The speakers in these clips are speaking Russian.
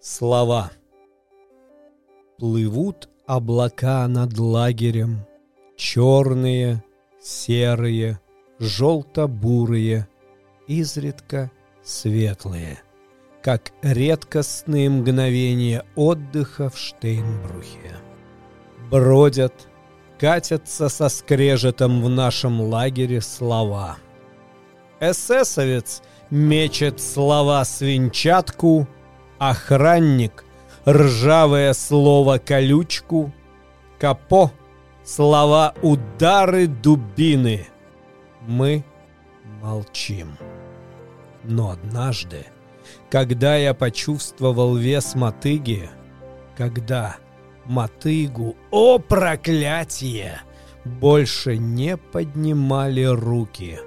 Слова Плывут облака над лагерем, Черные, серые, желто-бурые, Изредка светлые, Как редкостные мгновения отдыха в Штейнбрухе. Бродят, катятся со скрежетом в нашем лагере слова. Эсэсовец мечет слова свинчатку — Охранник, ржавое слово колючку, Капо, слова удары дубины. Мы молчим. Но однажды, когда я почувствовал вес мотыги, когда мотыгу, о проклятие, больше не поднимали руки,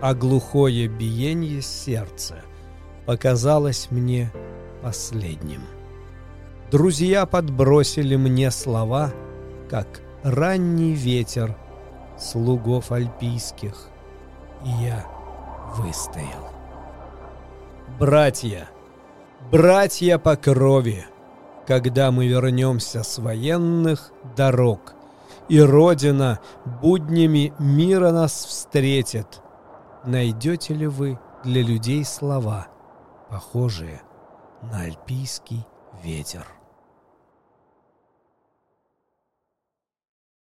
а глухое биение сердца показалось мне последним. Друзья подбросили мне слова, как ранний ветер слугов альпийских, и я выстоял. Братья, братья по крови, когда мы вернемся с военных дорог, и Родина буднями мира нас встретит, найдете ли вы для людей слова, похожие на альпийский ветер.